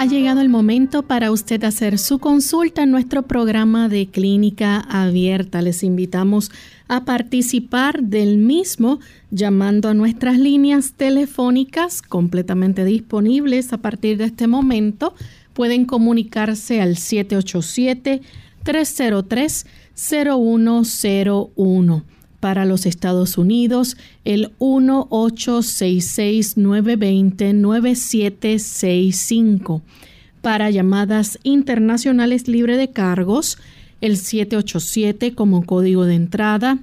Ha llegado el momento para usted hacer su consulta en nuestro programa de clínica abierta. Les invitamos a participar del mismo llamando a nuestras líneas telefónicas completamente disponibles a partir de este momento. Pueden comunicarse al 787-303-0101 para los Estados Unidos, el 1-866-920-9765. Para llamadas internacionales libre de cargos, el 787 como código de entrada,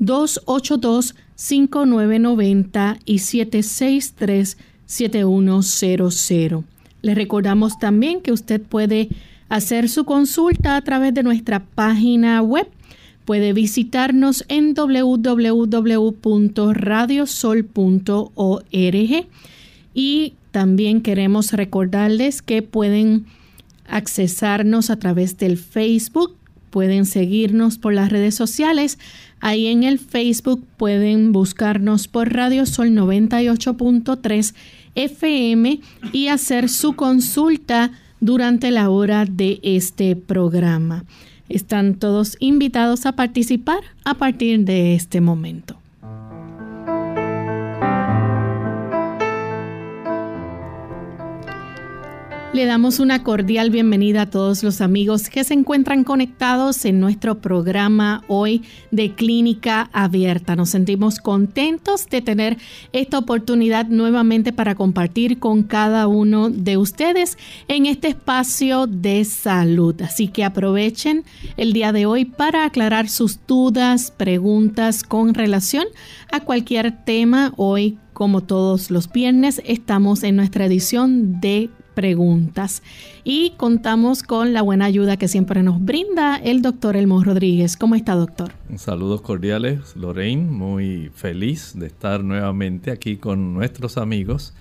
282-5990 y 763-7100. Le recordamos también que usted puede hacer su consulta a través de nuestra página web Puede visitarnos en www.radiosol.org y también queremos recordarles que pueden accesarnos a través del Facebook, pueden seguirnos por las redes sociales. Ahí en el Facebook pueden buscarnos por Radio Sol 98.3 FM y hacer su consulta durante la hora de este programa. Están todos invitados a participar a partir de este momento. Le damos una cordial bienvenida a todos los amigos que se encuentran conectados en nuestro programa hoy de Clínica Abierta. Nos sentimos contentos de tener esta oportunidad nuevamente para compartir con cada uno de ustedes en este espacio de salud. Así que aprovechen el día de hoy para aclarar sus dudas, preguntas con relación a cualquier tema. Hoy, como todos los viernes, estamos en nuestra edición de preguntas. Y contamos con la buena ayuda que siempre nos brinda el doctor Elmo Rodríguez. ¿Cómo está, doctor? Saludos cordiales, Lorraine. Muy feliz de estar nuevamente aquí con nuestros amigos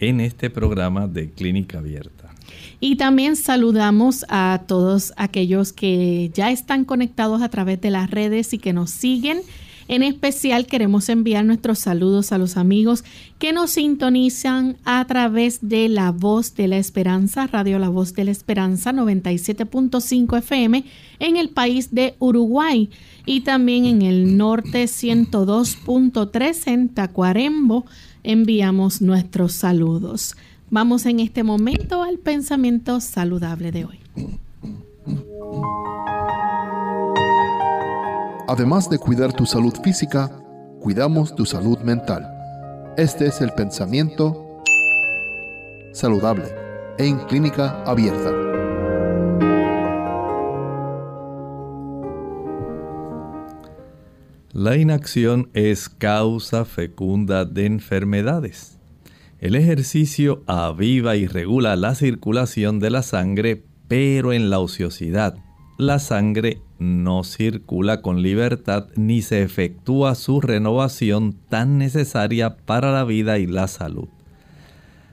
en este programa de Clínica Abierta. Y también saludamos a todos aquellos que ya están conectados a través de las redes y que nos siguen en especial queremos enviar nuestros saludos a los amigos que nos sintonizan a través de La Voz de la Esperanza, Radio La Voz de la Esperanza 97.5 FM en el país de Uruguay y también en el norte 102.3 en Tacuarembo. Enviamos nuestros saludos. Vamos en este momento al pensamiento saludable de hoy. Además de cuidar tu salud física, cuidamos tu salud mental. Este es el pensamiento saludable en clínica abierta. La inacción es causa fecunda de enfermedades. El ejercicio aviva y regula la circulación de la sangre, pero en la ociosidad la sangre no circula con libertad ni se efectúa su renovación tan necesaria para la vida y la salud.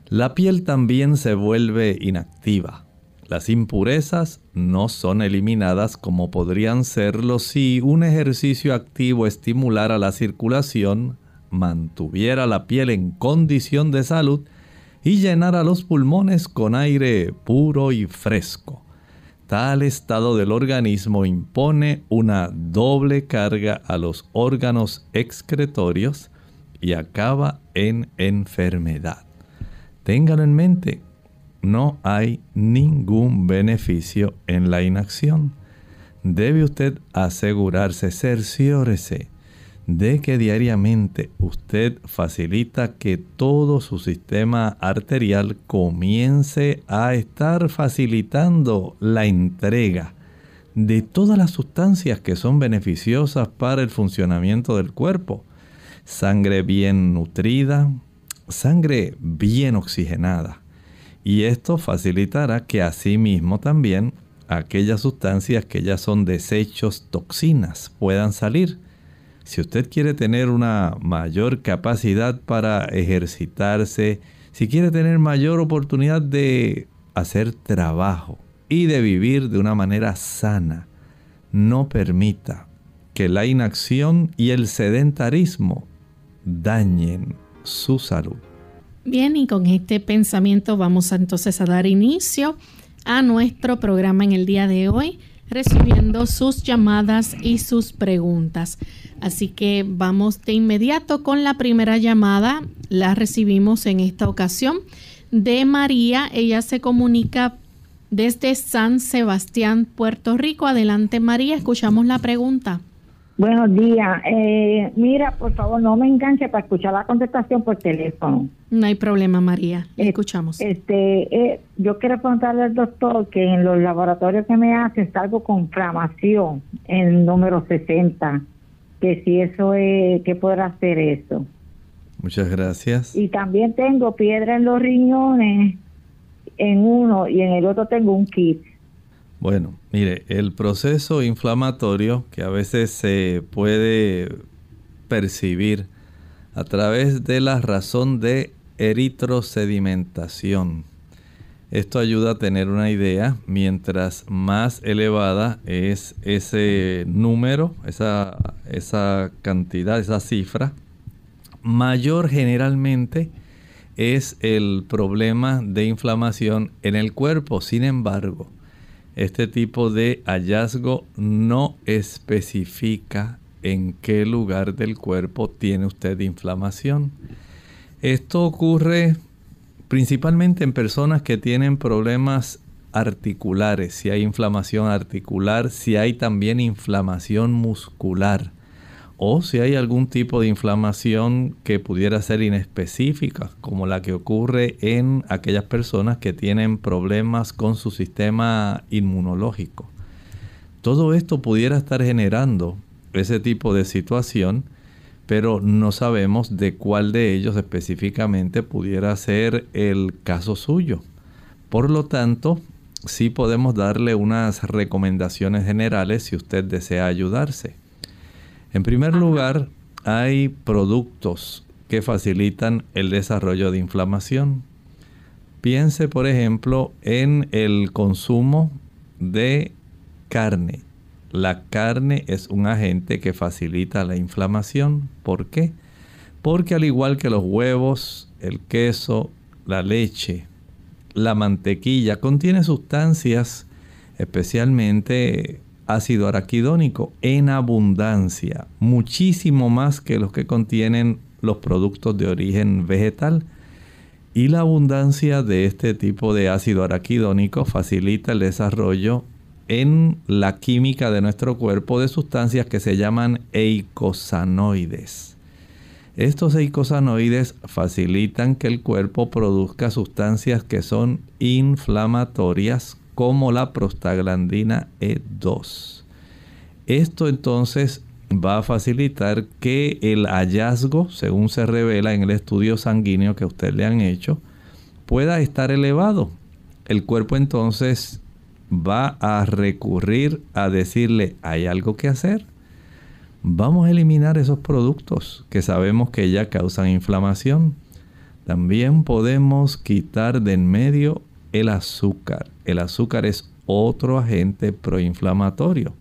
La piel también se vuelve inactiva. Las impurezas no son eliminadas como podrían serlo si un ejercicio activo estimulara la circulación, mantuviera la piel en condición de salud y llenara los pulmones con aire puro y fresco. Tal estado del organismo impone una doble carga a los órganos excretorios y acaba en enfermedad. Téngalo en mente, no hay ningún beneficio en la inacción. Debe usted asegurarse, cerciórese de que diariamente usted facilita que todo su sistema arterial comience a estar facilitando la entrega de todas las sustancias que son beneficiosas para el funcionamiento del cuerpo. sangre bien nutrida, sangre bien oxigenada. Y esto facilitará que asimismo también aquellas sustancias que ya son desechos, toxinas, puedan salir. Si usted quiere tener una mayor capacidad para ejercitarse, si quiere tener mayor oportunidad de hacer trabajo y de vivir de una manera sana, no permita que la inacción y el sedentarismo dañen su salud. Bien, y con este pensamiento vamos entonces a dar inicio a nuestro programa en el día de hoy, recibiendo sus llamadas y sus preguntas. Así que vamos de inmediato con la primera llamada. La recibimos en esta ocasión de María. Ella se comunica desde San Sebastián, Puerto Rico. Adelante María, escuchamos la pregunta. Buenos días. Eh, mira, por favor, no me enganche para escuchar la contestación por teléfono. No hay problema, María. Escuchamos. Este, eh, yo quiero preguntarle al doctor que en los laboratorios que me hace salgo con inflamación en el número 60. Que si eso es, ¿qué podrá hacer eso? Muchas gracias. Y también tengo piedra en los riñones en uno y en el otro tengo un kit. Bueno, mire, el proceso inflamatorio que a veces se puede percibir a través de la razón de eritrosedimentación. Esto ayuda a tener una idea, mientras más elevada es ese número, esa, esa cantidad, esa cifra, mayor generalmente es el problema de inflamación en el cuerpo. Sin embargo, este tipo de hallazgo no especifica en qué lugar del cuerpo tiene usted inflamación. Esto ocurre principalmente en personas que tienen problemas articulares, si hay inflamación articular, si hay también inflamación muscular o si hay algún tipo de inflamación que pudiera ser inespecífica, como la que ocurre en aquellas personas que tienen problemas con su sistema inmunológico. Todo esto pudiera estar generando ese tipo de situación, pero no sabemos de cuál de ellos específicamente pudiera ser el caso suyo. Por lo tanto, sí podemos darle unas recomendaciones generales si usted desea ayudarse. En primer lugar, hay productos que facilitan el desarrollo de inflamación. Piense, por ejemplo, en el consumo de carne. La carne es un agente que facilita la inflamación. ¿Por qué? Porque al igual que los huevos, el queso, la leche, la mantequilla, contiene sustancias especialmente ácido araquidónico en abundancia, muchísimo más que los que contienen los productos de origen vegetal. Y la abundancia de este tipo de ácido araquidónico facilita el desarrollo en la química de nuestro cuerpo de sustancias que se llaman eicosanoides. Estos eicosanoides facilitan que el cuerpo produzca sustancias que son inflamatorias como la prostaglandina E2. Esto entonces va a facilitar que el hallazgo, según se revela en el estudio sanguíneo que usted le han hecho, pueda estar elevado. El cuerpo entonces va a recurrir a decirle, hay algo que hacer. Vamos a eliminar esos productos que sabemos que ya causan inflamación. También podemos quitar de en medio el azúcar. El azúcar es otro agente proinflamatorio.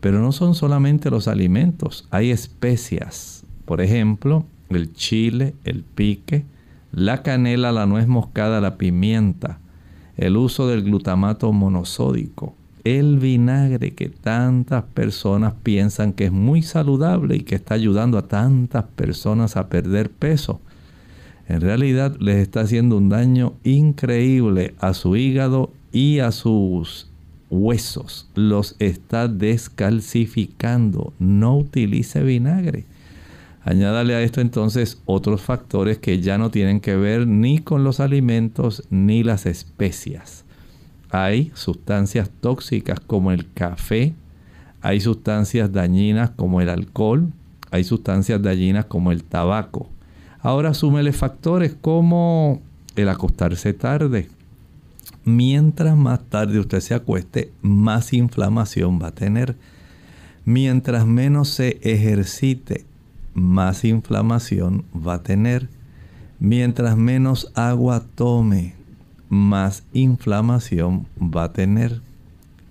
Pero no son solamente los alimentos, hay especias. Por ejemplo, el chile, el pique, la canela, la nuez moscada, la pimienta, el uso del glutamato monosódico, el vinagre que tantas personas piensan que es muy saludable y que está ayudando a tantas personas a perder peso en realidad les está haciendo un daño increíble a su hígado y a sus huesos. Los está descalcificando. No utilice vinagre. Añádale a esto entonces otros factores que ya no tienen que ver ni con los alimentos ni las especias. Hay sustancias tóxicas como el café, hay sustancias dañinas como el alcohol, hay sustancias dañinas como el tabaco. Ahora súmele factores como el acostarse tarde. Mientras más tarde usted se acueste, más inflamación va a tener. Mientras menos se ejercite, más inflamación va a tener. Mientras menos agua tome, más inflamación va a tener.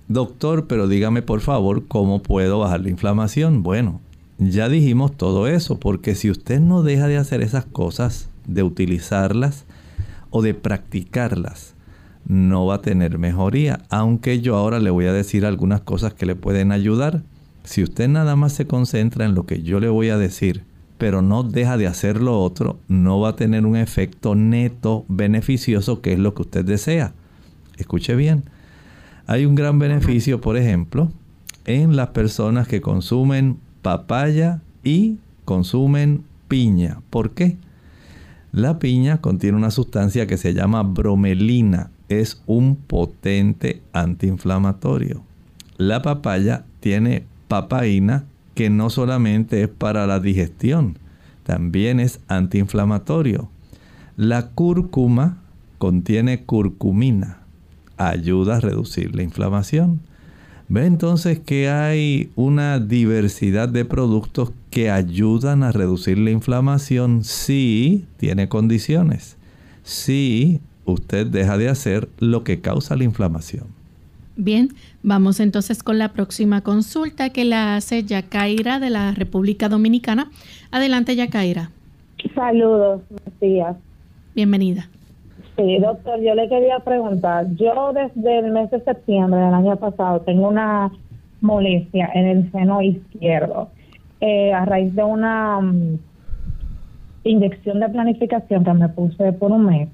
Doctor, pero dígame por favor cómo puedo bajar la inflamación. Bueno, ya dijimos todo eso, porque si usted no deja de hacer esas cosas, de utilizarlas o de practicarlas, no va a tener mejoría. Aunque yo ahora le voy a decir algunas cosas que le pueden ayudar. Si usted nada más se concentra en lo que yo le voy a decir, pero no deja de hacer lo otro, no va a tener un efecto neto beneficioso que es lo que usted desea. Escuche bien. Hay un gran beneficio, por ejemplo, en las personas que consumen papaya y consumen piña. ¿Por qué? La piña contiene una sustancia que se llama bromelina. Es un potente antiinflamatorio. La papaya tiene papaína que no solamente es para la digestión, también es antiinflamatorio. La cúrcuma contiene curcumina ayuda a reducir la inflamación. Ve entonces que hay una diversidad de productos que ayudan a reducir la inflamación si tiene condiciones. Si usted deja de hacer lo que causa la inflamación. Bien, vamos entonces con la próxima consulta que la hace Yacaira de la República Dominicana. Adelante, Yacaira. Saludos, días. Bienvenida. Sí, doctor, yo le quería preguntar, yo desde el mes de septiembre del año pasado tengo una molestia en el seno izquierdo eh, a raíz de una mm, inyección de planificación que me puse por un mes.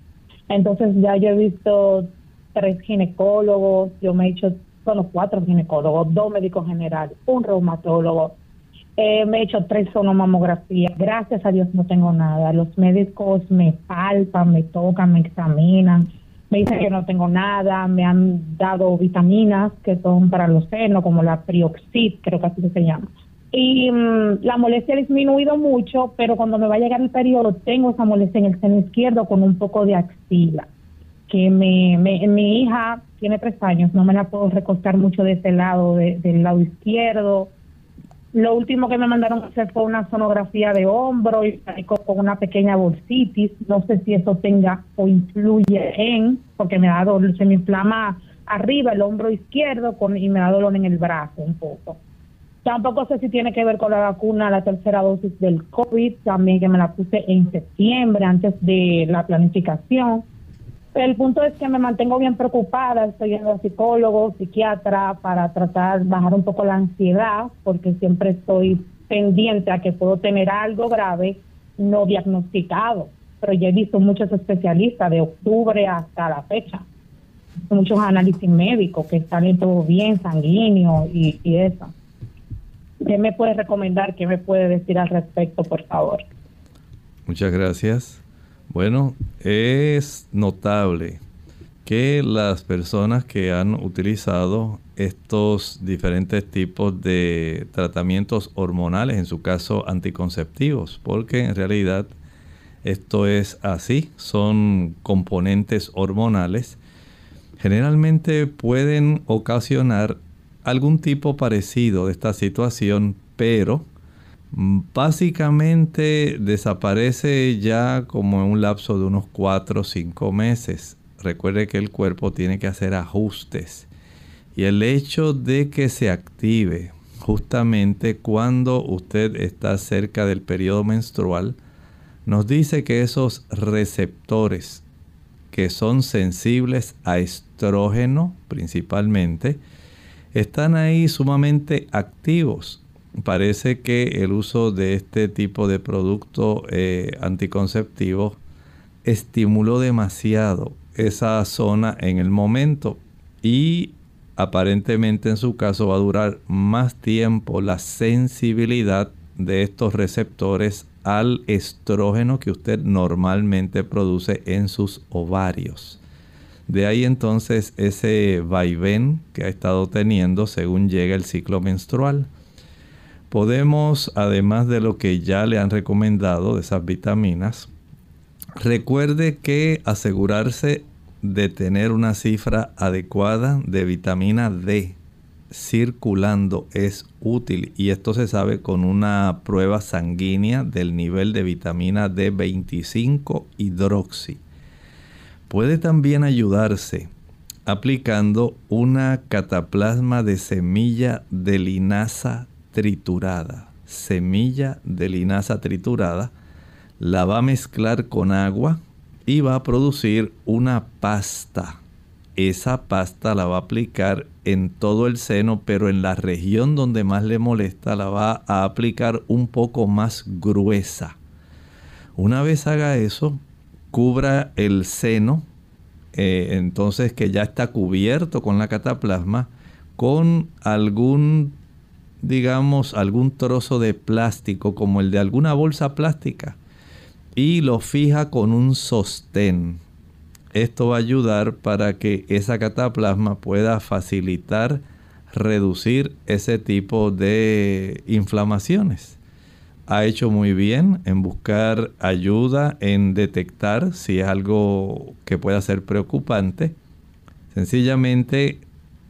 Entonces ya yo he visto tres ginecólogos, yo me he hecho, bueno, cuatro ginecólogos, dos médicos generales, un reumatólogo, eh, me he hecho tres sonomamografías. Gracias a Dios no tengo nada. Los médicos me palpan, me tocan, me examinan. Me dicen que no tengo nada. Me han dado vitaminas que son para los senos, como la Prioxid, creo que así se llama. Y mm, la molestia ha disminuido mucho, pero cuando me va a llegar el periodo, tengo esa molestia en el seno izquierdo con un poco de axila. Que me, mi hija tiene tres años, no me la puedo recostar mucho de ese lado, del lado izquierdo lo último que me mandaron hacer fue una sonografía de hombro y con una pequeña bursitis. No sé si eso tenga o influye en, porque me da dolor, se me inflama arriba el hombro izquierdo con, y me da dolor en el brazo un poco. Tampoco sé si tiene que ver con la vacuna, la tercera dosis del COVID, también que me la puse en septiembre, antes de la planificación. El punto es que me mantengo bien preocupada, estoy yendo a psicólogo, psiquiatra para tratar de bajar un poco la ansiedad, porque siempre estoy pendiente a que puedo tener algo grave no diagnosticado. Pero ya he visto muchos especialistas de octubre hasta la fecha, muchos análisis médicos que salen todo bien, sanguíneo y, y eso. ¿Qué me puede recomendar? ¿Qué me puede decir al respecto, por favor? Muchas gracias. Bueno, es notable que las personas que han utilizado estos diferentes tipos de tratamientos hormonales, en su caso anticonceptivos, porque en realidad esto es así, son componentes hormonales, generalmente pueden ocasionar algún tipo parecido de esta situación, pero básicamente desaparece ya como en un lapso de unos 4 o 5 meses. Recuerde que el cuerpo tiene que hacer ajustes. Y el hecho de que se active justamente cuando usted está cerca del periodo menstrual, nos dice que esos receptores que son sensibles a estrógeno principalmente, están ahí sumamente activos parece que el uso de este tipo de producto eh, anticonceptivo estimuló demasiado esa zona en el momento y aparentemente en su caso va a durar más tiempo la sensibilidad de estos receptores al estrógeno que usted normalmente produce en sus ovarios. De ahí entonces ese vaivén que ha estado teniendo según llega el ciclo menstrual. Podemos, además de lo que ya le han recomendado de esas vitaminas, recuerde que asegurarse de tener una cifra adecuada de vitamina D circulando es útil y esto se sabe con una prueba sanguínea del nivel de vitamina D25 hidroxi. Puede también ayudarse aplicando una cataplasma de semilla de linaza triturada. Semilla de linaza triturada. La va a mezclar con agua y va a producir una pasta. Esa pasta la va a aplicar en todo el seno, pero en la región donde más le molesta la va a aplicar un poco más gruesa. Una vez haga eso, cubra el seno, eh, entonces que ya está cubierto con la cataplasma, con algún, digamos, algún trozo de plástico, como el de alguna bolsa plástica, y lo fija con un sostén. Esto va a ayudar para que esa cataplasma pueda facilitar reducir ese tipo de inflamaciones ha hecho muy bien en buscar ayuda, en detectar si es algo que pueda ser preocupante. Sencillamente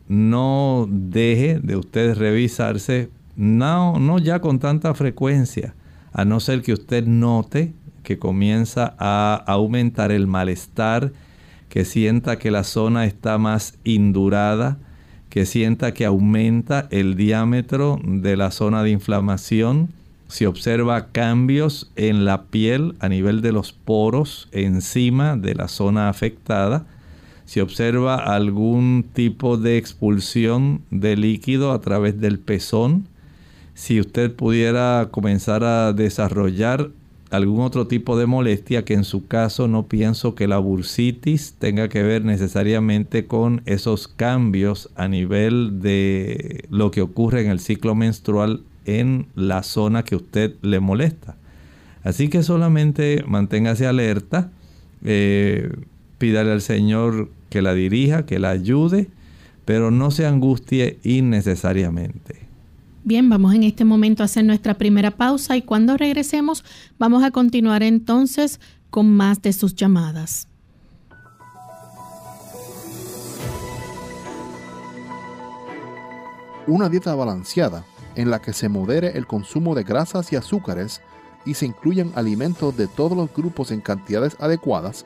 no deje de usted revisarse, no, no ya con tanta frecuencia, a no ser que usted note que comienza a aumentar el malestar, que sienta que la zona está más indurada, que sienta que aumenta el diámetro de la zona de inflamación, si observa cambios en la piel a nivel de los poros encima de la zona afectada, si observa algún tipo de expulsión de líquido a través del pezón, si usted pudiera comenzar a desarrollar algún otro tipo de molestia que en su caso no pienso que la bursitis tenga que ver necesariamente con esos cambios a nivel de lo que ocurre en el ciclo menstrual en la zona que usted le molesta. Así que solamente manténgase alerta, eh, pídale al Señor que la dirija, que la ayude, pero no se angustie innecesariamente. Bien, vamos en este momento a hacer nuestra primera pausa y cuando regresemos vamos a continuar entonces con más de sus llamadas. Una dieta balanceada en la que se modere el consumo de grasas y azúcares y se incluyan alimentos de todos los grupos en cantidades adecuadas,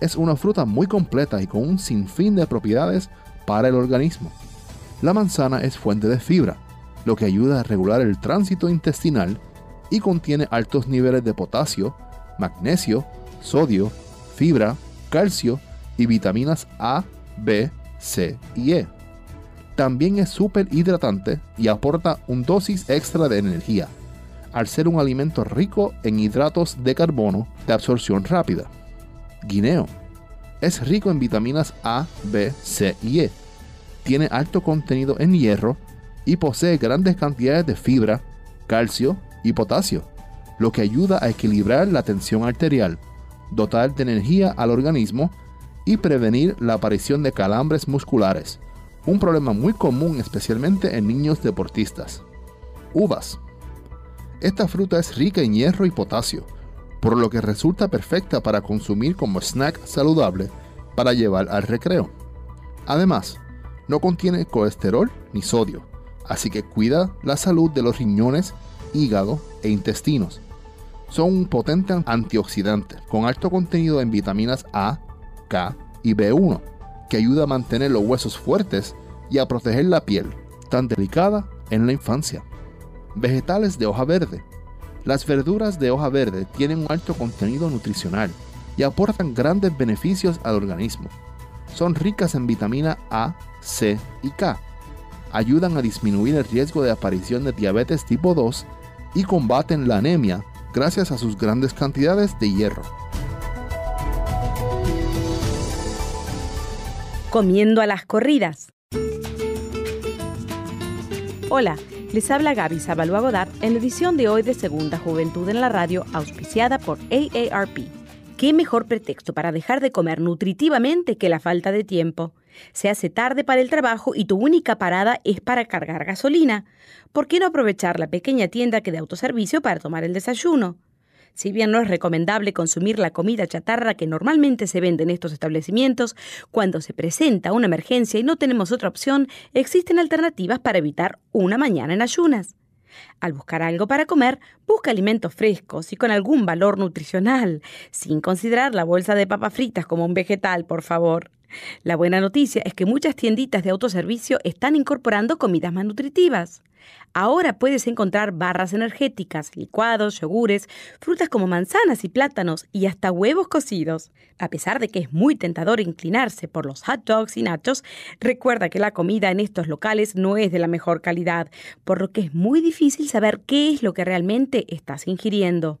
Es una fruta muy completa y con un sinfín de propiedades para el organismo. La manzana es fuente de fibra, lo que ayuda a regular el tránsito intestinal y contiene altos niveles de potasio, magnesio, sodio, fibra, calcio y vitaminas A, B, C y E también es súper hidratante y aporta un dosis extra de energía, al ser un alimento rico en hidratos de carbono de absorción rápida. Guineo. Es rico en vitaminas A, B, C y E. Tiene alto contenido en hierro y posee grandes cantidades de fibra, calcio y potasio, lo que ayuda a equilibrar la tensión arterial, dotar de energía al organismo y prevenir la aparición de calambres musculares un problema muy común especialmente en niños deportistas. Uvas. Esta fruta es rica en hierro y potasio, por lo que resulta perfecta para consumir como snack saludable para llevar al recreo. Además, no contiene colesterol ni sodio, así que cuida la salud de los riñones, hígado e intestinos. Son un potente antioxidante con alto contenido en vitaminas A, K y B1 que ayuda a mantener los huesos fuertes y a proteger la piel, tan delicada en la infancia. Vegetales de hoja verde. Las verduras de hoja verde tienen un alto contenido nutricional y aportan grandes beneficios al organismo. Son ricas en vitamina A, C y K. Ayudan a disminuir el riesgo de aparición de diabetes tipo 2 y combaten la anemia gracias a sus grandes cantidades de hierro. Comiendo a las corridas. Hola, les habla Gaby Zabalúa Godard en la edición de hoy de Segunda Juventud en la Radio, auspiciada por AARP. ¿Qué mejor pretexto para dejar de comer nutritivamente que la falta de tiempo? Se hace tarde para el trabajo y tu única parada es para cargar gasolina. ¿Por qué no aprovechar la pequeña tienda que de autoservicio para tomar el desayuno? Si bien no es recomendable consumir la comida chatarra que normalmente se vende en estos establecimientos, cuando se presenta una emergencia y no tenemos otra opción, existen alternativas para evitar una mañana en ayunas. Al buscar algo para comer, busca alimentos frescos y con algún valor nutricional, sin considerar la bolsa de papas fritas como un vegetal, por favor. La buena noticia es que muchas tienditas de autoservicio están incorporando comidas más nutritivas. Ahora puedes encontrar barras energéticas, licuados, yogures, frutas como manzanas y plátanos y hasta huevos cocidos. A pesar de que es muy tentador inclinarse por los hot dogs y nachos, recuerda que la comida en estos locales no es de la mejor calidad, por lo que es muy difícil saber qué es lo que realmente estás ingiriendo.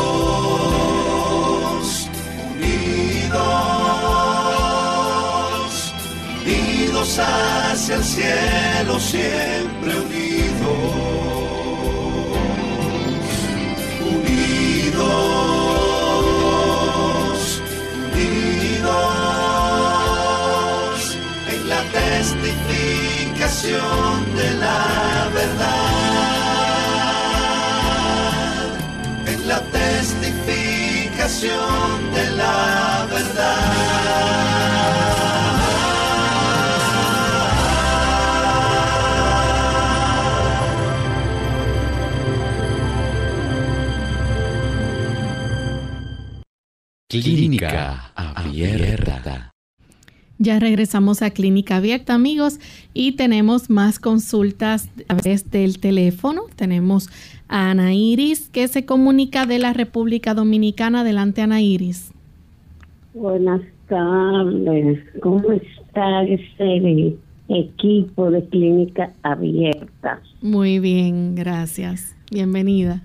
hacia el cielo siempre unidos, Clínica Abierta. Ya regresamos a Clínica Abierta, amigos, y tenemos más consultas a través del teléfono. Tenemos a Ana Iris, que se comunica de la República Dominicana. Adelante, Ana Iris. Buenas tardes. ¿Cómo está ese equipo de Clínica Abierta? Muy bien, gracias. Bienvenida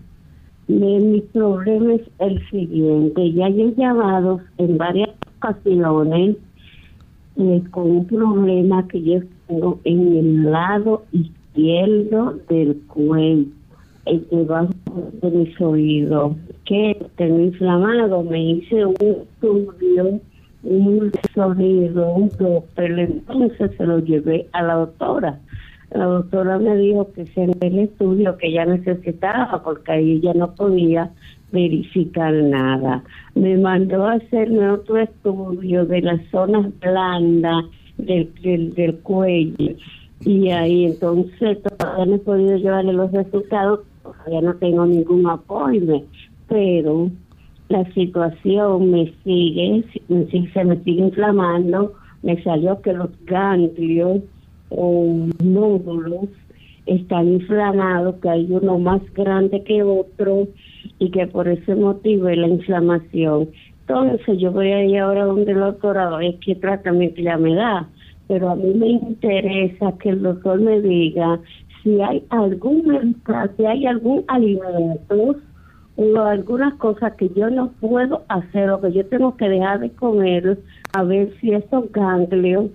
mi problema es el siguiente. Ya he llamado en varias ocasiones eh, con un problema que yo tengo en el lado izquierdo del cuello, debajo de mis oídos, que tengo inflamado. Me hice un estudio, un sonido, un pero entonces se lo llevé a la doctora la doctora me dijo que se el estudio que ya necesitaba porque ahí ya no podía verificar nada. Me mandó a hacerme otro estudio de las zonas blandas del, del, cuello y ahí entonces todavía no he podido llevarle los resultados, todavía no tengo ningún apoyo, pero la situación me sigue, se me sigue inflamando, me salió que los ganglios o nódulos están inflamados, que hay uno más grande que otro y que por ese motivo es la inflamación. Entonces yo voy a ir ahora donde el doctor a ver qué tratamiento ya me da, pero a mí me interesa que el doctor me diga si hay algún si hay algún alimento o algunas cosas que yo no puedo hacer o que yo tengo que dejar de comer a ver si esos ganglios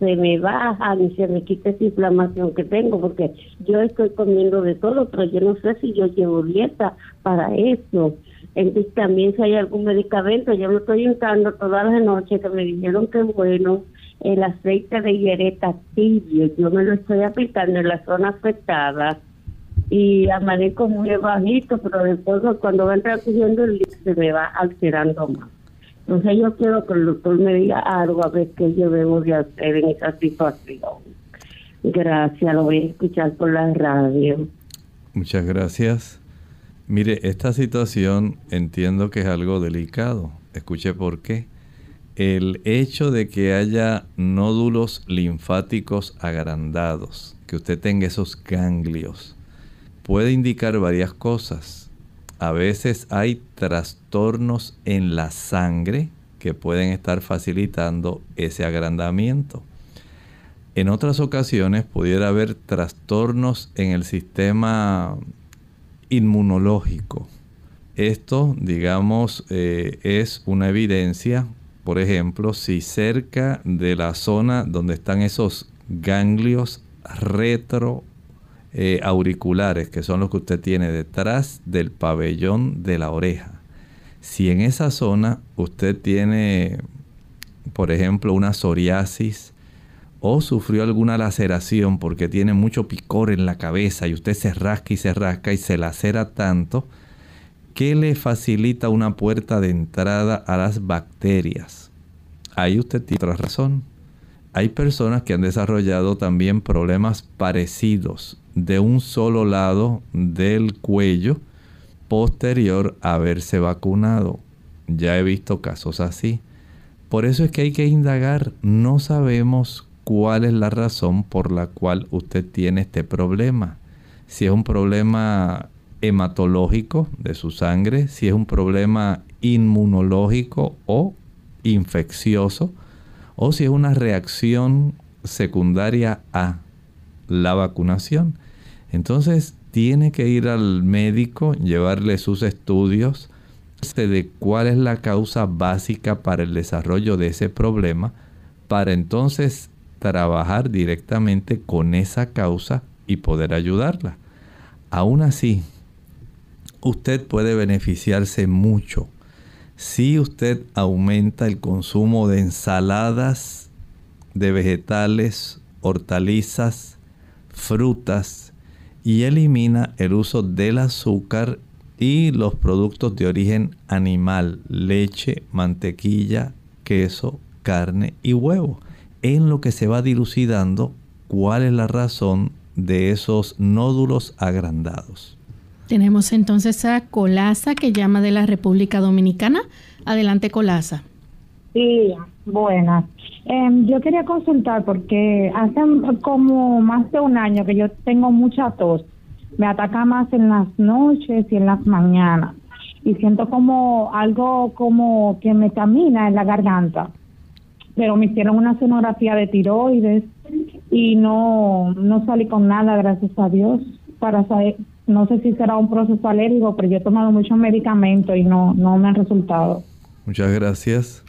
se me baja y se me quita esa inflamación que tengo, porque yo estoy comiendo de todo, pero yo no sé si yo llevo dieta para eso. Entonces también si hay algún medicamento, yo lo estoy usando todas las noches, que me dijeron que bueno, el aceite de hiereta tibio, yo me lo estoy aplicando en la zona afectada y amanezco muy bajito, pero después cuando va transcurriendo el se me va alterando más. Entonces yo quiero que el doctor me diga algo a ver qué yo debo de hacer en esa situación. Gracias, lo voy a escuchar por la radio. Muchas gracias. Mire, esta situación entiendo que es algo delicado. Escuche por qué. El hecho de que haya nódulos linfáticos agrandados, que usted tenga esos ganglios, puede indicar varias cosas. A veces hay trastornos en la sangre que pueden estar facilitando ese agrandamiento. En otras ocasiones pudiera haber trastornos en el sistema inmunológico. Esto, digamos, eh, es una evidencia, por ejemplo, si cerca de la zona donde están esos ganglios retro eh, auriculares, que son los que usted tiene detrás del pabellón de la oreja. Si en esa zona usted tiene, por ejemplo, una psoriasis, o sufrió alguna laceración porque tiene mucho picor en la cabeza y usted se rasca y se rasca y se lacera tanto que le facilita una puerta de entrada a las bacterias. Ahí usted tiene otra razón. Hay personas que han desarrollado también problemas parecidos de un solo lado del cuello posterior a haberse vacunado. Ya he visto casos así. Por eso es que hay que indagar. No sabemos cuál es la razón por la cual usted tiene este problema. Si es un problema hematológico de su sangre, si es un problema inmunológico o infeccioso, o si es una reacción secundaria a la vacunación. Entonces tiene que ir al médico, llevarle sus estudios de cuál es la causa básica para el desarrollo de ese problema, para entonces trabajar directamente con esa causa y poder ayudarla. Aún así, usted puede beneficiarse mucho si usted aumenta el consumo de ensaladas, de vegetales, hortalizas, frutas y elimina el uso del azúcar y los productos de origen animal, leche, mantequilla, queso, carne y huevo en lo que se va dilucidando cuál es la razón de esos nódulos agrandados. Tenemos entonces a Colasa que llama de la República Dominicana. Adelante, Colasa. Sí, buenas. Em, yo quería consultar porque hace como más de un año que yo tengo mucha tos. Me ataca más en las noches y en las mañanas. Y siento como algo como que me camina en la garganta pero me hicieron una sonografía de tiroides y no, no salí con nada, gracias a Dios, para saber, no sé si será un proceso alérgico, pero yo he tomado muchos medicamentos y no, no me han resultado. Muchas gracias.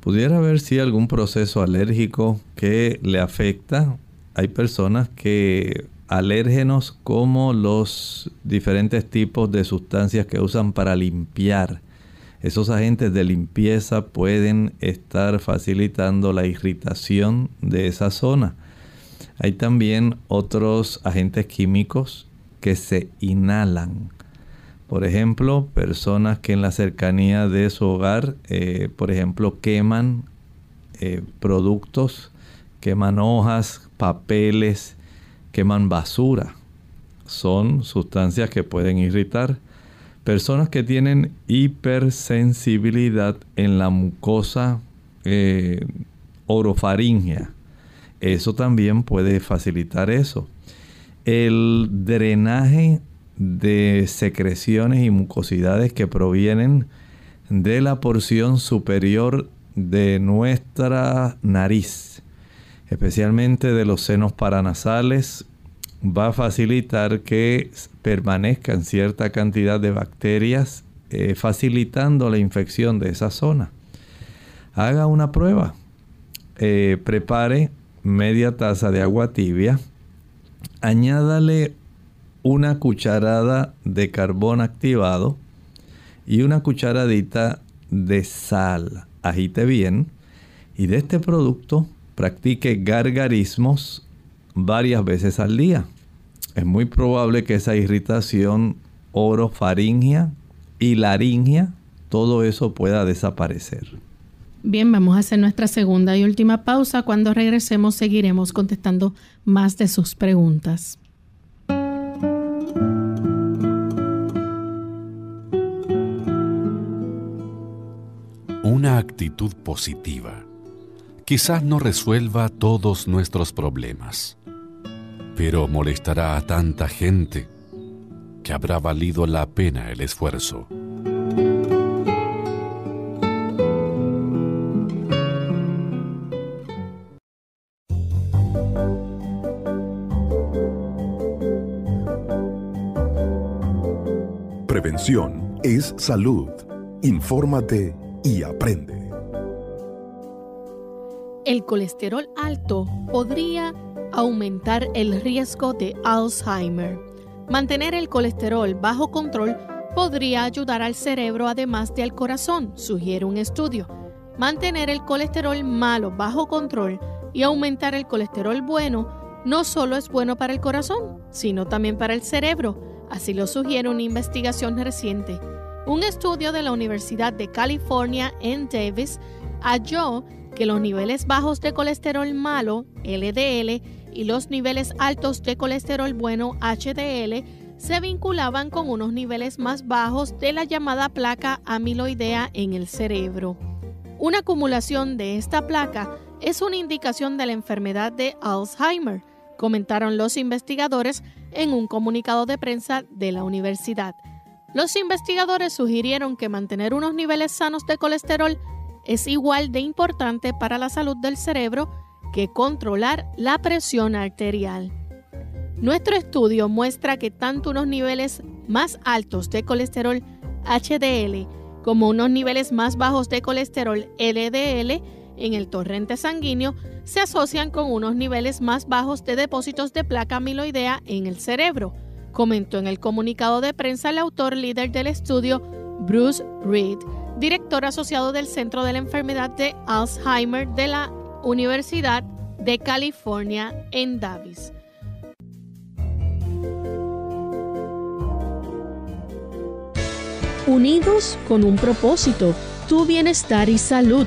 ¿Pudiera ver si algún proceso alérgico que le afecta? Hay personas que alérgenos como los diferentes tipos de sustancias que usan para limpiar esos agentes de limpieza pueden estar facilitando la irritación de esa zona. Hay también otros agentes químicos que se inhalan. Por ejemplo, personas que en la cercanía de su hogar, eh, por ejemplo, queman eh, productos, queman hojas, papeles, queman basura. Son sustancias que pueden irritar. Personas que tienen hipersensibilidad en la mucosa eh, orofaringea. Eso también puede facilitar eso. El drenaje de secreciones y mucosidades que provienen de la porción superior de nuestra nariz, especialmente de los senos paranasales, va a facilitar que permanezcan cierta cantidad de bacterias eh, facilitando la infección de esa zona. Haga una prueba. Eh, prepare media taza de agua tibia. Añádale una cucharada de carbón activado y una cucharadita de sal. Agite bien. Y de este producto practique gargarismos varias veces al día. Es muy probable que esa irritación orofaringea y laringea, todo eso pueda desaparecer. Bien, vamos a hacer nuestra segunda y última pausa. Cuando regresemos seguiremos contestando más de sus preguntas. Una actitud positiva quizás no resuelva todos nuestros problemas, pero molestará a tanta gente que habrá valido la pena el esfuerzo. Es salud. Infórmate y aprende. El colesterol alto podría aumentar el riesgo de Alzheimer. Mantener el colesterol bajo control podría ayudar al cerebro además de al corazón, sugiere un estudio. Mantener el colesterol malo bajo control y aumentar el colesterol bueno no solo es bueno para el corazón, sino también para el cerebro, así lo sugiere una investigación reciente. Un estudio de la Universidad de California en Davis halló que los niveles bajos de colesterol malo, LDL, y los niveles altos de colesterol bueno, HDL, se vinculaban con unos niveles más bajos de la llamada placa amiloidea en el cerebro. Una acumulación de esta placa es una indicación de la enfermedad de Alzheimer, comentaron los investigadores en un comunicado de prensa de la universidad. Los investigadores sugirieron que mantener unos niveles sanos de colesterol es igual de importante para la salud del cerebro que controlar la presión arterial. Nuestro estudio muestra que tanto unos niveles más altos de colesterol HDL como unos niveles más bajos de colesterol LDL en el torrente sanguíneo se asocian con unos niveles más bajos de depósitos de placa amiloidea en el cerebro, comentó en el comunicado de prensa el autor líder del estudio, Bruce Reed director asociado del Centro de la Enfermedad de Alzheimer de la Universidad de California en Davis. Unidos con un propósito, tu bienestar y salud.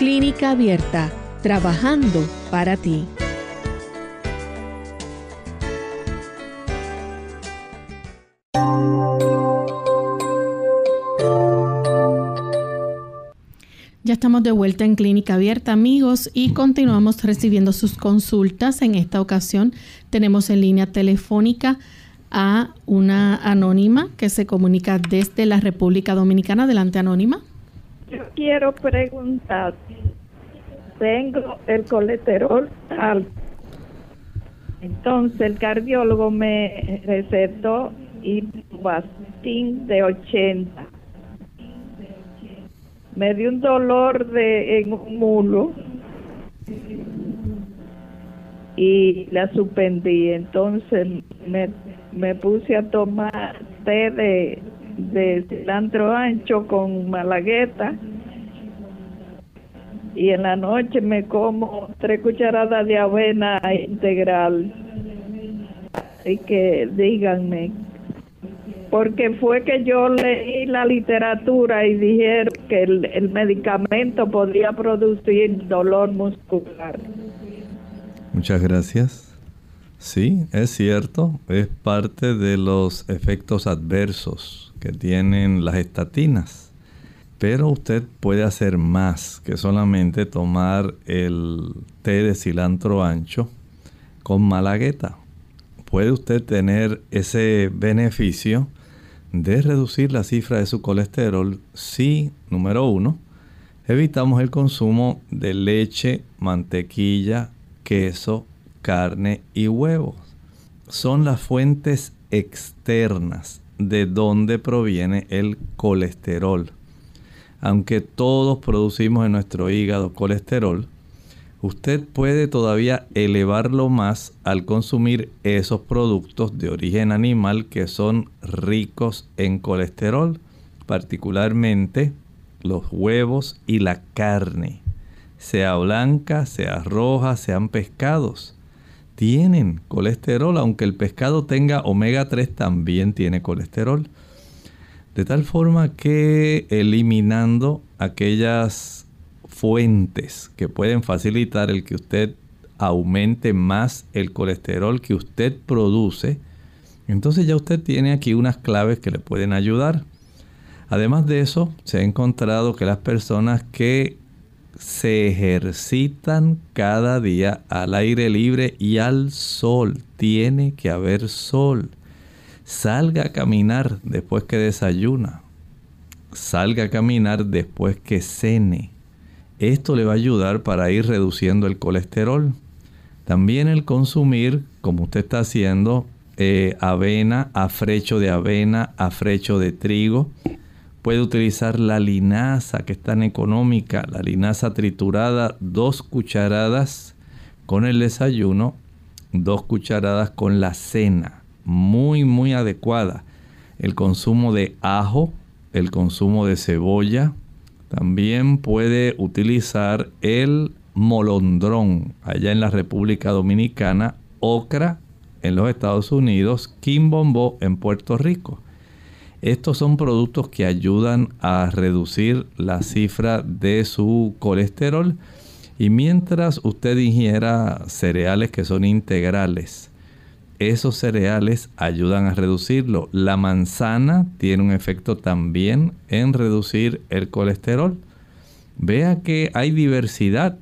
Clínica Abierta, trabajando para ti. Ya estamos de vuelta en Clínica Abierta, amigos, y continuamos recibiendo sus consultas. En esta ocasión tenemos en línea telefónica a una anónima que se comunica desde la República Dominicana. Adelante, anónima. Yo quiero preguntar, tengo el colesterol alto. Entonces el cardiólogo me recetó Ibastin de 80 me dio un dolor de en un mulo y la suspendí. Entonces me, me puse a tomar té de, de cilantro ancho con malagueta y en la noche me como tres cucharadas de avena integral. Así que díganme porque fue que yo leí la literatura y dijeron que el, medicamento podría producir dolor muscular. Muchas gracias. Sí, es cierto, es parte de los efectos adversos que tienen las estatinas. Pero usted puede hacer más que solamente tomar el té de cilantro ancho con malagueta. Puede usted tener ese beneficio de reducir la cifra de su colesterol si, número uno, evitamos el consumo de leche, mantequilla, queso, carne y huevos. Son las fuentes externas de donde proviene el colesterol. Aunque todos producimos en nuestro hígado colesterol, usted puede todavía elevarlo más al consumir esos productos de origen animal que son ricos en colesterol, particularmente los huevos y la carne. sea blanca, sea roja, sean pescados. Tienen colesterol, aunque el pescado tenga omega 3 también tiene colesterol. De tal forma que eliminando aquellas fuentes que pueden facilitar el que usted aumente más el colesterol que usted produce, entonces ya usted tiene aquí unas claves que le pueden ayudar. Además de eso, se ha encontrado que las personas que se ejercitan cada día al aire libre y al sol, tiene que haber sol. Salga a caminar después que desayuna. Salga a caminar después que cene. Esto le va a ayudar para ir reduciendo el colesterol. También el consumir, como usted está haciendo, eh, avena, afrecho de avena, afrecho de trigo. Puede utilizar la linaza, que es tan económica, la linaza triturada, dos cucharadas con el desayuno, dos cucharadas con la cena. Muy, muy adecuada. El consumo de ajo, el consumo de cebolla. También puede utilizar el molondrón allá en la República Dominicana, ocra en los Estados Unidos, Kimbombo en Puerto Rico. Estos son productos que ayudan a reducir la cifra de su colesterol. Y mientras usted ingiera cereales que son integrales, esos cereales ayudan a reducirlo. La manzana tiene un efecto también en reducir el colesterol. Vea que hay diversidad,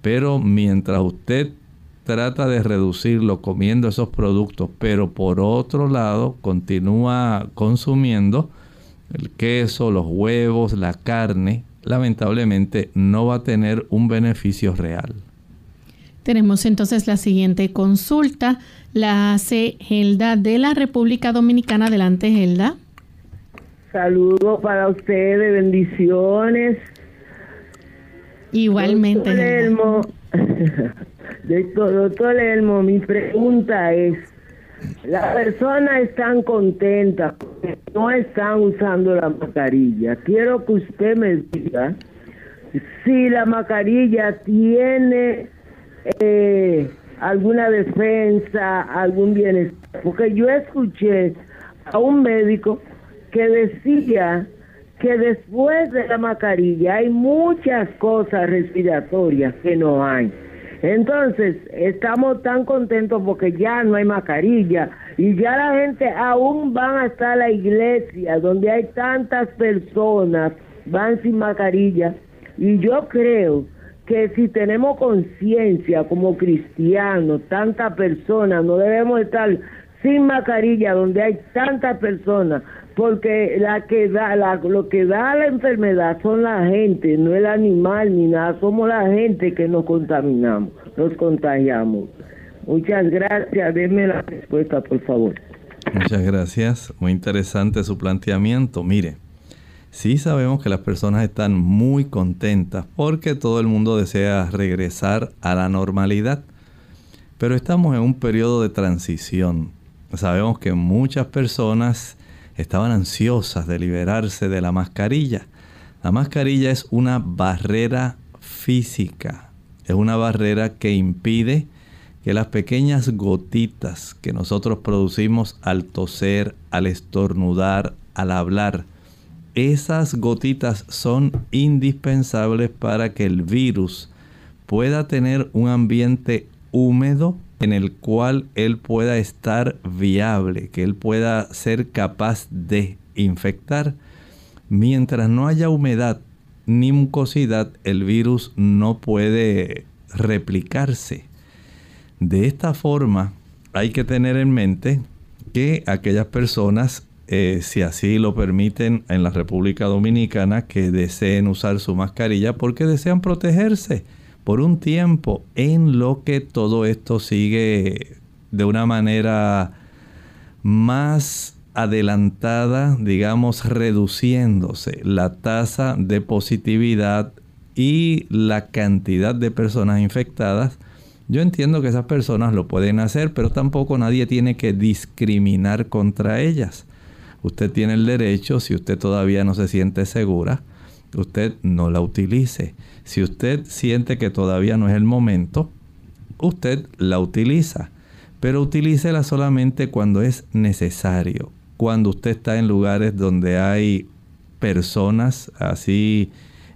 pero mientras usted trata de reducirlo comiendo esos productos, pero por otro lado continúa consumiendo el queso, los huevos, la carne, lamentablemente no va a tener un beneficio real. Tenemos entonces la siguiente consulta. La hace Gelda de la República Dominicana. Adelante, Gelda. Saludos para ustedes, bendiciones. Igualmente. Doctor Elmo, mi pregunta es, las personas están contentas porque no están usando la mascarilla. Quiero que usted me diga si la mascarilla tiene eh, alguna defensa, algún bienestar. Porque yo escuché a un médico que decía que después de la mascarilla hay muchas cosas respiratorias que no hay. Entonces, estamos tan contentos porque ya no hay mascarilla y ya la gente aún van hasta la iglesia donde hay tantas personas, van sin mascarilla. Y yo creo que si tenemos conciencia como cristianos, tantas personas, no debemos estar sin mascarilla donde hay tantas personas, porque la que da la, lo que da la enfermedad son la gente, no el animal ni nada, somos la gente que nos contaminamos, nos contagiamos. Muchas gracias, denme la respuesta, por favor. Muchas gracias, muy interesante su planteamiento. Mire, sí sabemos que las personas están muy contentas porque todo el mundo desea regresar a la normalidad, pero estamos en un periodo de transición Sabemos que muchas personas estaban ansiosas de liberarse de la mascarilla. La mascarilla es una barrera física, es una barrera que impide que las pequeñas gotitas que nosotros producimos al toser, al estornudar, al hablar, esas gotitas son indispensables para que el virus pueda tener un ambiente húmedo en el cual él pueda estar viable, que él pueda ser capaz de infectar. Mientras no haya humedad ni mucosidad, el virus no puede replicarse. De esta forma, hay que tener en mente que aquellas personas, eh, si así lo permiten en la República Dominicana, que deseen usar su mascarilla porque desean protegerse por un tiempo en lo que todo esto sigue de una manera más adelantada, digamos, reduciéndose la tasa de positividad y la cantidad de personas infectadas. Yo entiendo que esas personas lo pueden hacer, pero tampoco nadie tiene que discriminar contra ellas. Usted tiene el derecho, si usted todavía no se siente segura, usted no la utilice. Si usted siente que todavía no es el momento, usted la utiliza, pero utilícela solamente cuando es necesario. Cuando usted está en lugares donde hay personas así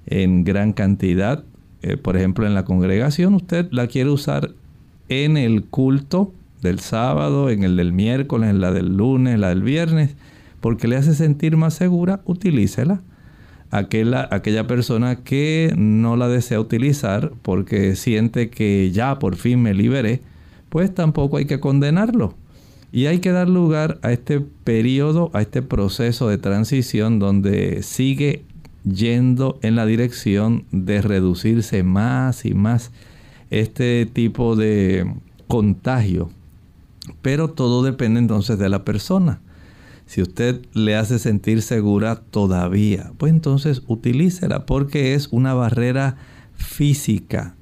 en gran cantidad, eh, por ejemplo en la congregación, usted la quiere usar en el culto del sábado, en el del miércoles, en la del lunes, en la del viernes, porque le hace sentir más segura, utilícela. Aquella, aquella persona que no la desea utilizar porque siente que ya por fin me liberé, pues tampoco hay que condenarlo. Y hay que dar lugar a este periodo, a este proceso de transición donde sigue yendo en la dirección de reducirse más y más este tipo de contagio. Pero todo depende entonces de la persona. Si usted le hace sentir segura todavía, pues entonces utilícela porque es una barrera física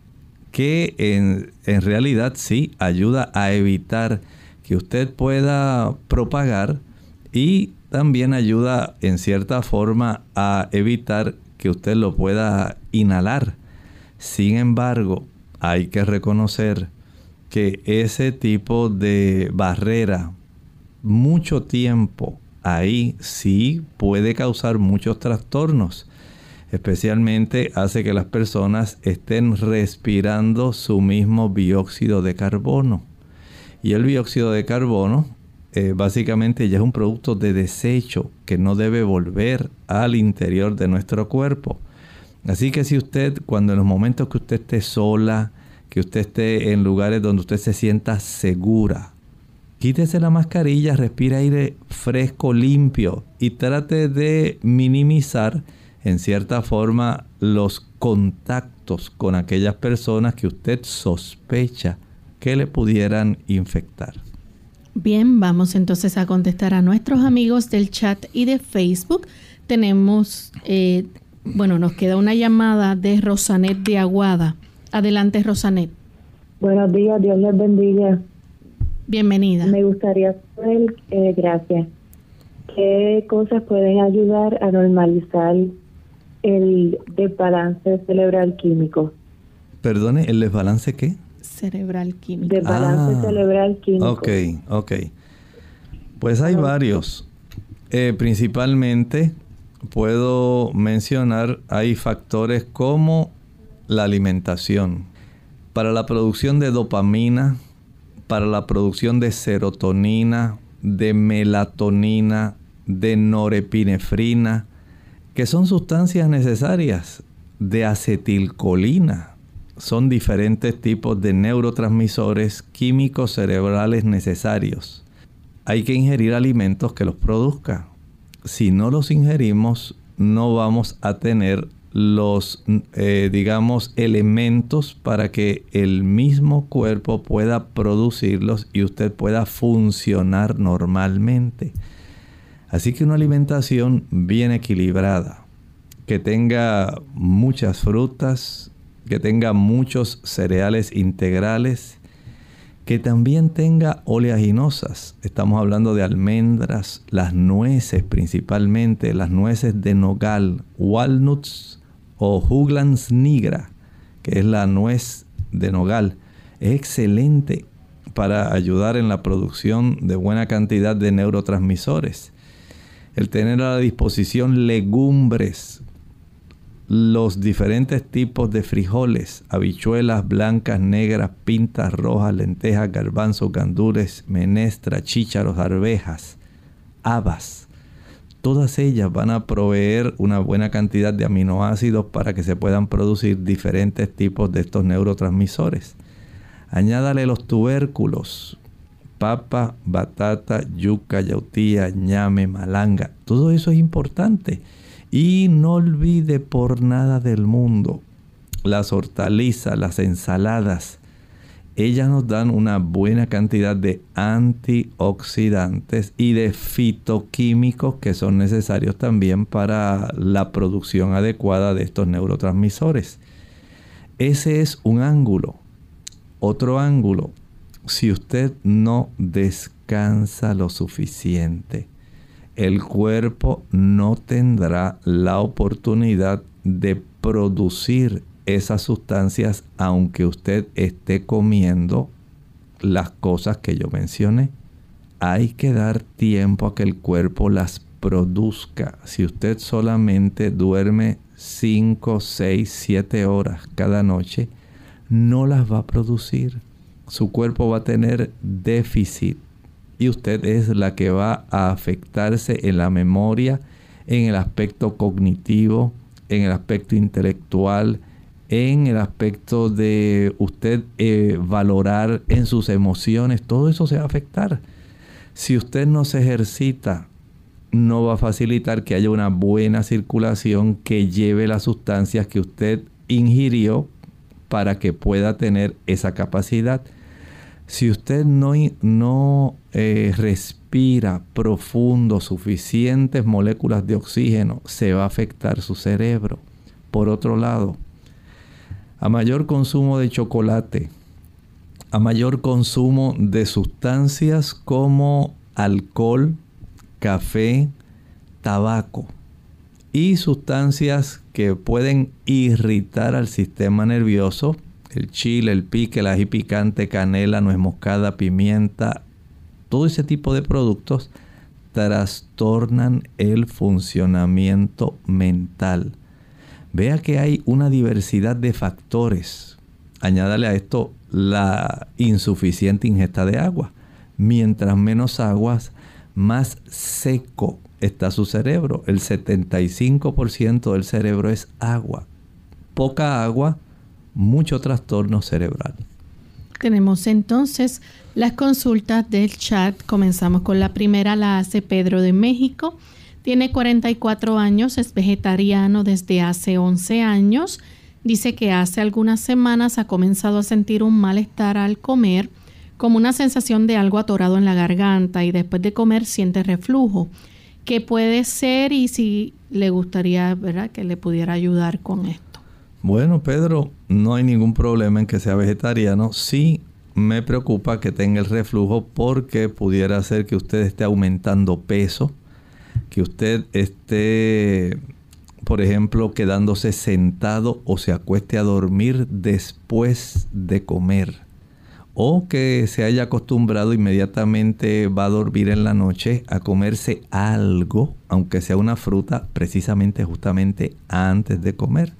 que en, en realidad sí ayuda a evitar que usted pueda propagar y también ayuda en cierta forma a evitar que usted lo pueda inhalar. Sin embargo, hay que reconocer que ese tipo de barrera mucho tiempo ahí sí puede causar muchos trastornos. Especialmente hace que las personas estén respirando su mismo dióxido de carbono. Y el dióxido de carbono eh, básicamente ya es un producto de desecho que no debe volver al interior de nuestro cuerpo. Así que si usted, cuando en los momentos que usted esté sola, que usted esté en lugares donde usted se sienta segura, Quítese la mascarilla, respire aire fresco, limpio y trate de minimizar en cierta forma los contactos con aquellas personas que usted sospecha que le pudieran infectar. Bien, vamos entonces a contestar a nuestros amigos del chat y de Facebook. Tenemos, eh, bueno, nos queda una llamada de Rosanet de Aguada. Adelante, Rosanet. Buenos días, Dios les bendiga. Bienvenida. Me gustaría saber, eh, gracias, qué cosas pueden ayudar a normalizar el desbalance cerebral químico. Perdone, ¿el desbalance qué? Cerebral químico. Desbalance ah, cerebral químico. Ok, ok. Pues hay varios. Eh, principalmente puedo mencionar, hay factores como la alimentación. Para la producción de dopamina, para la producción de serotonina, de melatonina, de norepinefrina, que son sustancias necesarias, de acetilcolina. Son diferentes tipos de neurotransmisores químicos cerebrales necesarios. Hay que ingerir alimentos que los produzcan. Si no los ingerimos, no vamos a tener los, eh, digamos, elementos para que el mismo cuerpo pueda producirlos y usted pueda funcionar normalmente. Así que una alimentación bien equilibrada, que tenga muchas frutas, que tenga muchos cereales integrales, que también tenga oleaginosas. Estamos hablando de almendras, las nueces principalmente, las nueces de nogal, walnuts, o Juglans nigra, que es la nuez de nogal. Es excelente para ayudar en la producción de buena cantidad de neurotransmisores. El tener a la disposición legumbres, los diferentes tipos de frijoles, habichuelas blancas, negras, pintas, rojas, lentejas, garbanzos, gandules, menestra, chícharos, arvejas, habas todas ellas van a proveer una buena cantidad de aminoácidos para que se puedan producir diferentes tipos de estos neurotransmisores. Añádale los tubérculos, papa, batata, yuca, yautía, ñame, malanga. Todo eso es importante. Y no olvide por nada del mundo las hortalizas, las ensaladas, ellas nos dan una buena cantidad de antioxidantes y de fitoquímicos que son necesarios también para la producción adecuada de estos neurotransmisores. Ese es un ángulo. Otro ángulo, si usted no descansa lo suficiente, el cuerpo no tendrá la oportunidad de producir esas sustancias aunque usted esté comiendo las cosas que yo mencioné. Hay que dar tiempo a que el cuerpo las produzca. Si usted solamente duerme 5, 6, 7 horas cada noche, no las va a producir. Su cuerpo va a tener déficit y usted es la que va a afectarse en la memoria, en el aspecto cognitivo, en el aspecto intelectual, en el aspecto de usted eh, valorar en sus emociones, todo eso se va a afectar. Si usted no se ejercita, no va a facilitar que haya una buena circulación que lleve las sustancias que usted ingirió para que pueda tener esa capacidad. Si usted no, no eh, respira profundo suficientes moléculas de oxígeno, se va a afectar su cerebro. Por otro lado, a mayor consumo de chocolate, a mayor consumo de sustancias como alcohol, café, tabaco y sustancias que pueden irritar al sistema nervioso, el chile, el pique, el ají picante, canela, nuez moscada, pimienta, todo ese tipo de productos trastornan el funcionamiento mental. Vea que hay una diversidad de factores. Añádale a esto la insuficiente ingesta de agua. Mientras menos aguas, más seco está su cerebro. El 75% del cerebro es agua. Poca agua, mucho trastorno cerebral. Tenemos entonces las consultas del chat. Comenzamos con la primera, la hace Pedro de México. Tiene 44 años, es vegetariano desde hace 11 años. Dice que hace algunas semanas ha comenzado a sentir un malestar al comer como una sensación de algo atorado en la garganta y después de comer siente reflujo. ¿Qué puede ser y si le gustaría ¿verdad? que le pudiera ayudar con esto? Bueno, Pedro, no hay ningún problema en que sea vegetariano. Sí me preocupa que tenga el reflujo porque pudiera ser que usted esté aumentando peso, que usted esté, por ejemplo, quedándose sentado o se acueste a dormir después de comer o que se haya acostumbrado inmediatamente va a dormir en la noche a comerse algo, aunque sea una fruta, precisamente justamente antes de comer,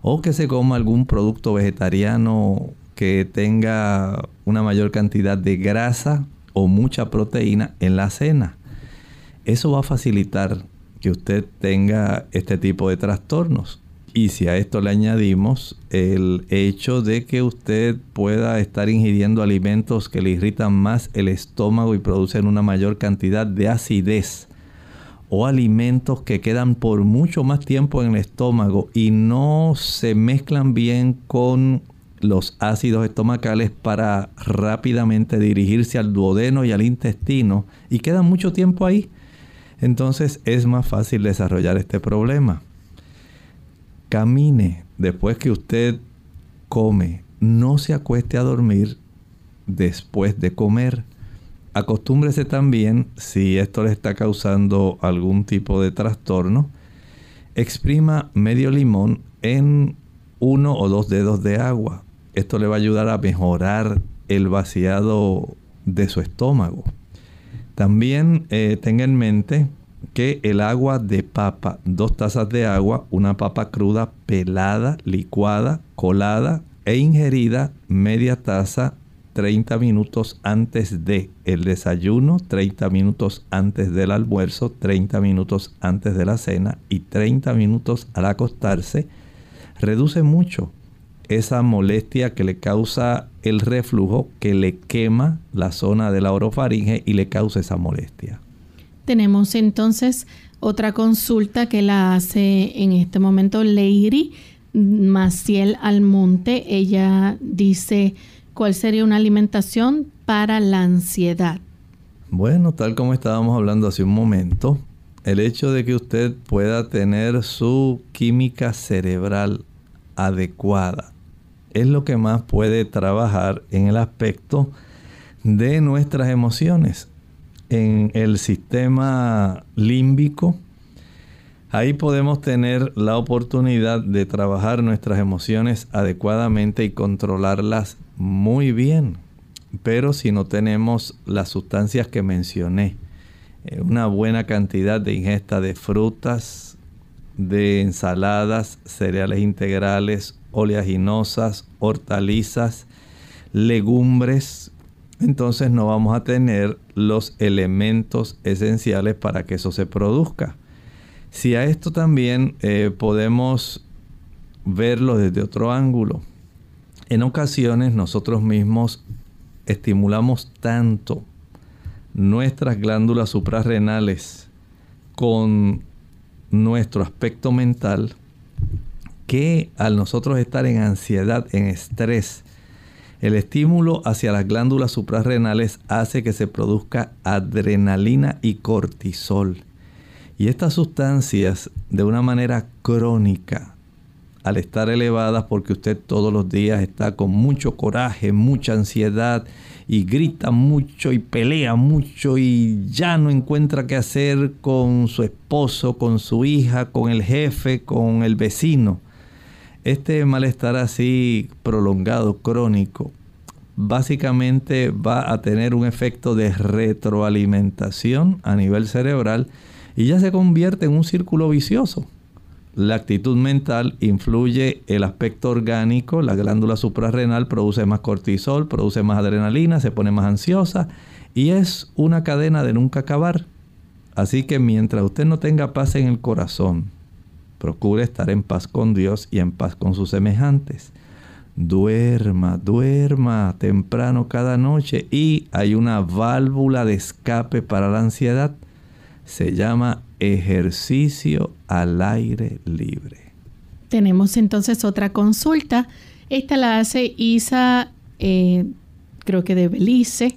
o que se coma algún producto vegetariano que tenga una mayor cantidad de grasa o mucha proteína en la cena. Eso va a facilitar que usted tenga este tipo de trastornos. Y si a esto le añadimos el hecho de que usted pueda estar ingiriendo alimentos que le irritan más el estómago y producen una mayor cantidad de acidez, o alimentos que quedan por mucho más tiempo en el estómago y no se mezclan bien con los ácidos estomacales para rápidamente dirigirse al duodeno y al intestino y quedan mucho tiempo ahí, entonces es más fácil desarrollar este problema camine después que usted come. No se acueste a dormir después de comer. Acostúmbrese también, si esto le está causando algún tipo de trastorno, exprima medio limón en uno o dos dedos de agua. Esto le va a ayudar a mejorar el vaciado de su estómago. También eh, tenga en mente que el agua de papa, dos tazas de agua, una papa cruda pelada, licuada, colada e ingerida media taza 30 minutos antes de el desayuno, 30 minutos antes del almuerzo, 30 minutos antes de la cena y 30 minutos al acostarse, reduce mucho esa molestia que le causa el reflujo que le quema la zona de la orofaringe y le causa esa molestia. Tenemos entonces otra consulta que la hace en este momento Leiri Maciel Almonte. Ella dice, ¿cuál sería una alimentación para la ansiedad? Bueno, tal como estábamos hablando hace un momento, el hecho de que usted pueda tener su química cerebral adecuada es lo que más puede trabajar en el aspecto de nuestras emociones en el sistema límbico Ahí podemos tener la oportunidad de trabajar nuestras emociones adecuadamente y controlarlas muy bien. Pero si no tenemos las sustancias que mencioné, eh, una buena cantidad de ingesta de frutas, de ensaladas, cereales integrales, oleaginosas, hortalizas, legumbres, entonces no vamos a tener los elementos esenciales para que eso se produzca. Si a esto también eh, podemos verlo desde otro ángulo, en ocasiones nosotros mismos estimulamos tanto nuestras glándulas suprarrenales con nuestro aspecto mental que al nosotros estar en ansiedad, en estrés, el estímulo hacia las glándulas suprarrenales hace que se produzca adrenalina y cortisol. Y estas sustancias, de una manera crónica, al estar elevadas porque usted todos los días está con mucho coraje, mucha ansiedad y grita mucho y pelea mucho y ya no encuentra qué hacer con su esposo, con su hija, con el jefe, con el vecino. Este malestar así prolongado, crónico, básicamente va a tener un efecto de retroalimentación a nivel cerebral y ya se convierte en un círculo vicioso. La actitud mental influye el aspecto orgánico, la glándula suprarrenal produce más cortisol, produce más adrenalina, se pone más ansiosa y es una cadena de nunca acabar. Así que mientras usted no tenga paz en el corazón, procure estar en paz con Dios y en paz con sus semejantes. Duerma, duerma temprano cada noche y hay una válvula de escape para la ansiedad se llama ejercicio al aire libre. Tenemos entonces otra consulta. Esta la hace Isa, eh, creo que de Belice.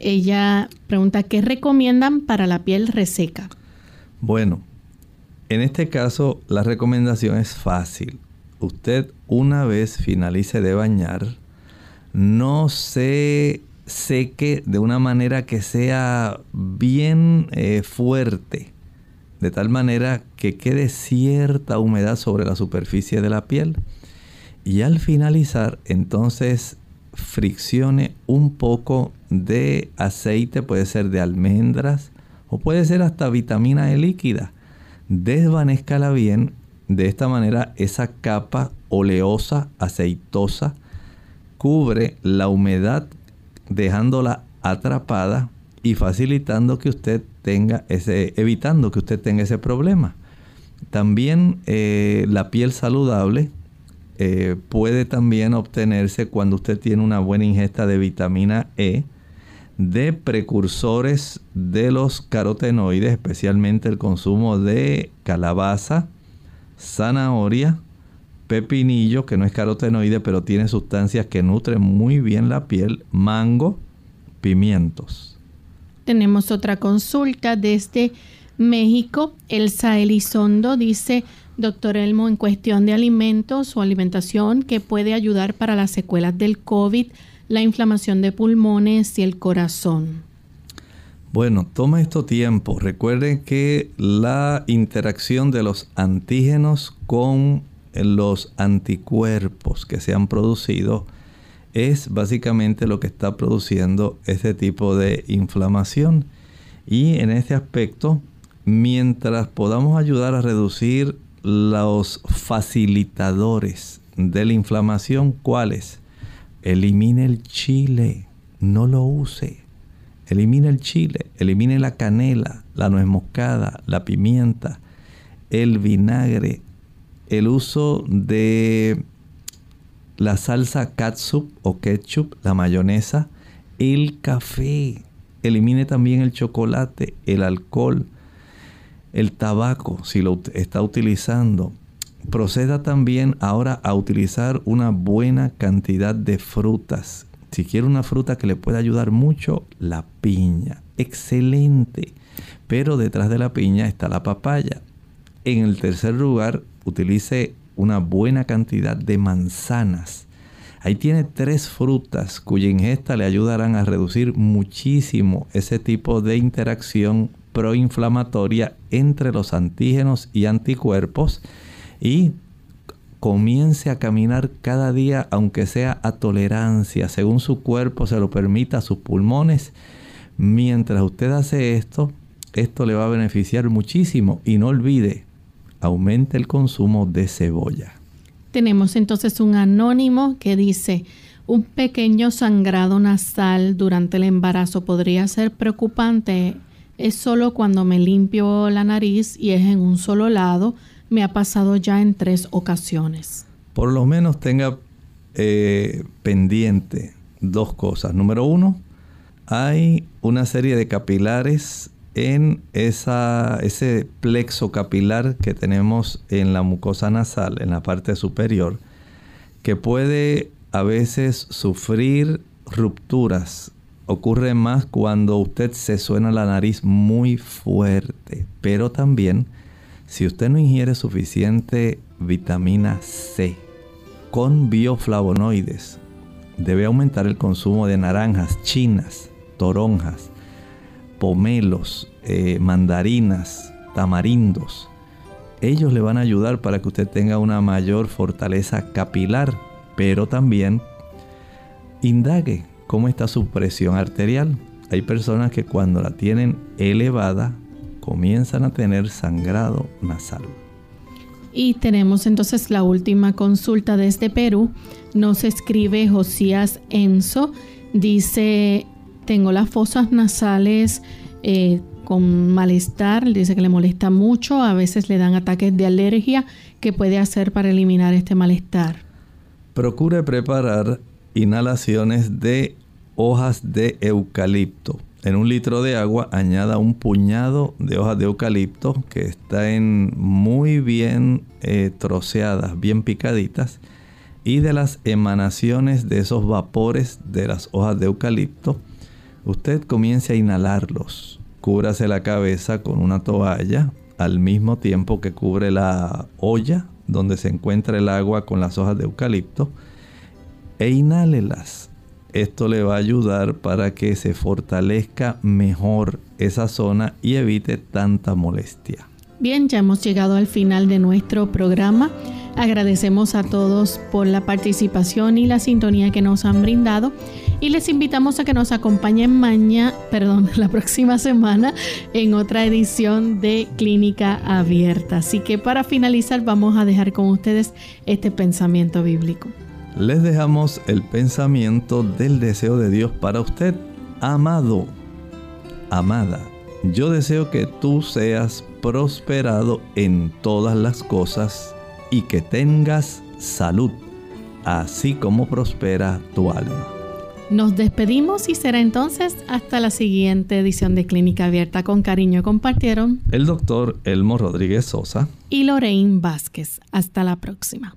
Ella pregunta, ¿qué recomiendan para la piel reseca? Bueno, en este caso la recomendación es fácil. Usted una vez finalice de bañar, no se seque de una manera que sea bien eh, fuerte, de tal manera que quede cierta humedad sobre la superficie de la piel. Y al finalizar, entonces friccione un poco de aceite, puede ser de almendras o puede ser hasta vitamina E líquida. Desvanezcala bien, de esta manera esa capa oleosa, aceitosa, cubre la humedad dejándola atrapada y facilitando que usted tenga ese, evitando que usted tenga ese problema. También eh, la piel saludable eh, puede también obtenerse cuando usted tiene una buena ingesta de vitamina E, de precursores de los carotenoides, especialmente el consumo de calabaza, zanahoria, pepinillo, que no es carotenoide, pero tiene sustancias que nutren muy bien la piel, mango, pimientos. Tenemos otra consulta desde México. Elsa Elizondo dice, doctor Elmo, en cuestión de alimentos o alimentación, ¿qué puede ayudar para las secuelas del COVID, la inflamación de pulmones y el corazón? Bueno, toma esto tiempo. Recuerden que la interacción de los antígenos con los anticuerpos que se han producido es básicamente lo que está produciendo este tipo de inflamación. Y en este aspecto, mientras podamos ayudar a reducir los facilitadores de la inflamación, ¿cuáles? Elimine el chile, no lo use. Elimine el chile, elimine la canela, la nuez moscada, la pimienta, el vinagre, el uso de la salsa catsup o ketchup, la mayonesa, el café. Elimine también el chocolate, el alcohol, el tabaco, si lo está utilizando. Proceda también ahora a utilizar una buena cantidad de frutas. Si quiere una fruta que le pueda ayudar mucho, la piña. Excelente. Pero detrás de la piña está la papaya. En el tercer lugar, utilice una buena cantidad de manzanas. Ahí tiene tres frutas cuya ingesta le ayudarán a reducir muchísimo ese tipo de interacción proinflamatoria entre los antígenos y anticuerpos y comience a caminar cada día, aunque sea a tolerancia, según su cuerpo se lo permita, sus pulmones. Mientras usted hace esto, esto le va a beneficiar muchísimo y no olvide, aumente el consumo de cebolla. Tenemos entonces un anónimo que dice, un pequeño sangrado nasal durante el embarazo podría ser preocupante. Es solo cuando me limpio la nariz y es en un solo lado me ha pasado ya en tres ocasiones. Por lo menos tenga eh, pendiente dos cosas. Número uno, hay una serie de capilares en ese plexo capilar que tenemos en la mucosa nasal, en la parte superior, que puede a veces sufrir rupturas. Ocurre más cuando usted se suena la nariz muy fuerte, pero también si usted no ingiere suficiente vitamina C con bioflavonoides, debe aumentar el consumo de naranjas chinas, toronjas, pomelos, eh, mandarinas, tamarindos. Ellos le van a ayudar para que usted tenga una mayor fortaleza capilar, pero también indague cómo está su presión arterial. Hay personas que cuando la tienen elevada comienzan a tener sangrado nasal. Y tenemos entonces la última consulta desde Perú. Nos escribe Josías Enzo. Dice, tengo las fosas nasales eh, con malestar. Dice que le molesta mucho. A veces le dan ataques de alergia. ¿Qué puede hacer para eliminar este malestar? Procure preparar inhalaciones de hojas de eucalipto en un litro de agua añada un puñado de hojas de eucalipto que están muy bien eh, troceadas, bien picaditas. Y de las emanaciones de esos vapores de las hojas de eucalipto, usted comience a inhalarlos. Cúbrase la cabeza con una toalla al mismo tiempo que cubre la olla donde se encuentra el agua con las hojas de eucalipto e inhálelas esto le va a ayudar para que se fortalezca mejor esa zona y evite tanta molestia. Bien, ya hemos llegado al final de nuestro programa. Agradecemos a todos por la participación y la sintonía que nos han brindado y les invitamos a que nos acompañen mañana, perdón, la próxima semana en otra edición de Clínica Abierta. Así que para finalizar vamos a dejar con ustedes este pensamiento bíblico les dejamos el pensamiento del deseo de Dios para usted, amado, amada. Yo deseo que tú seas prosperado en todas las cosas y que tengas salud, así como prospera tu alma. Nos despedimos y será entonces hasta la siguiente edición de Clínica Abierta. Con cariño compartieron el doctor Elmo Rodríguez Sosa y Lorraine Vázquez. Hasta la próxima.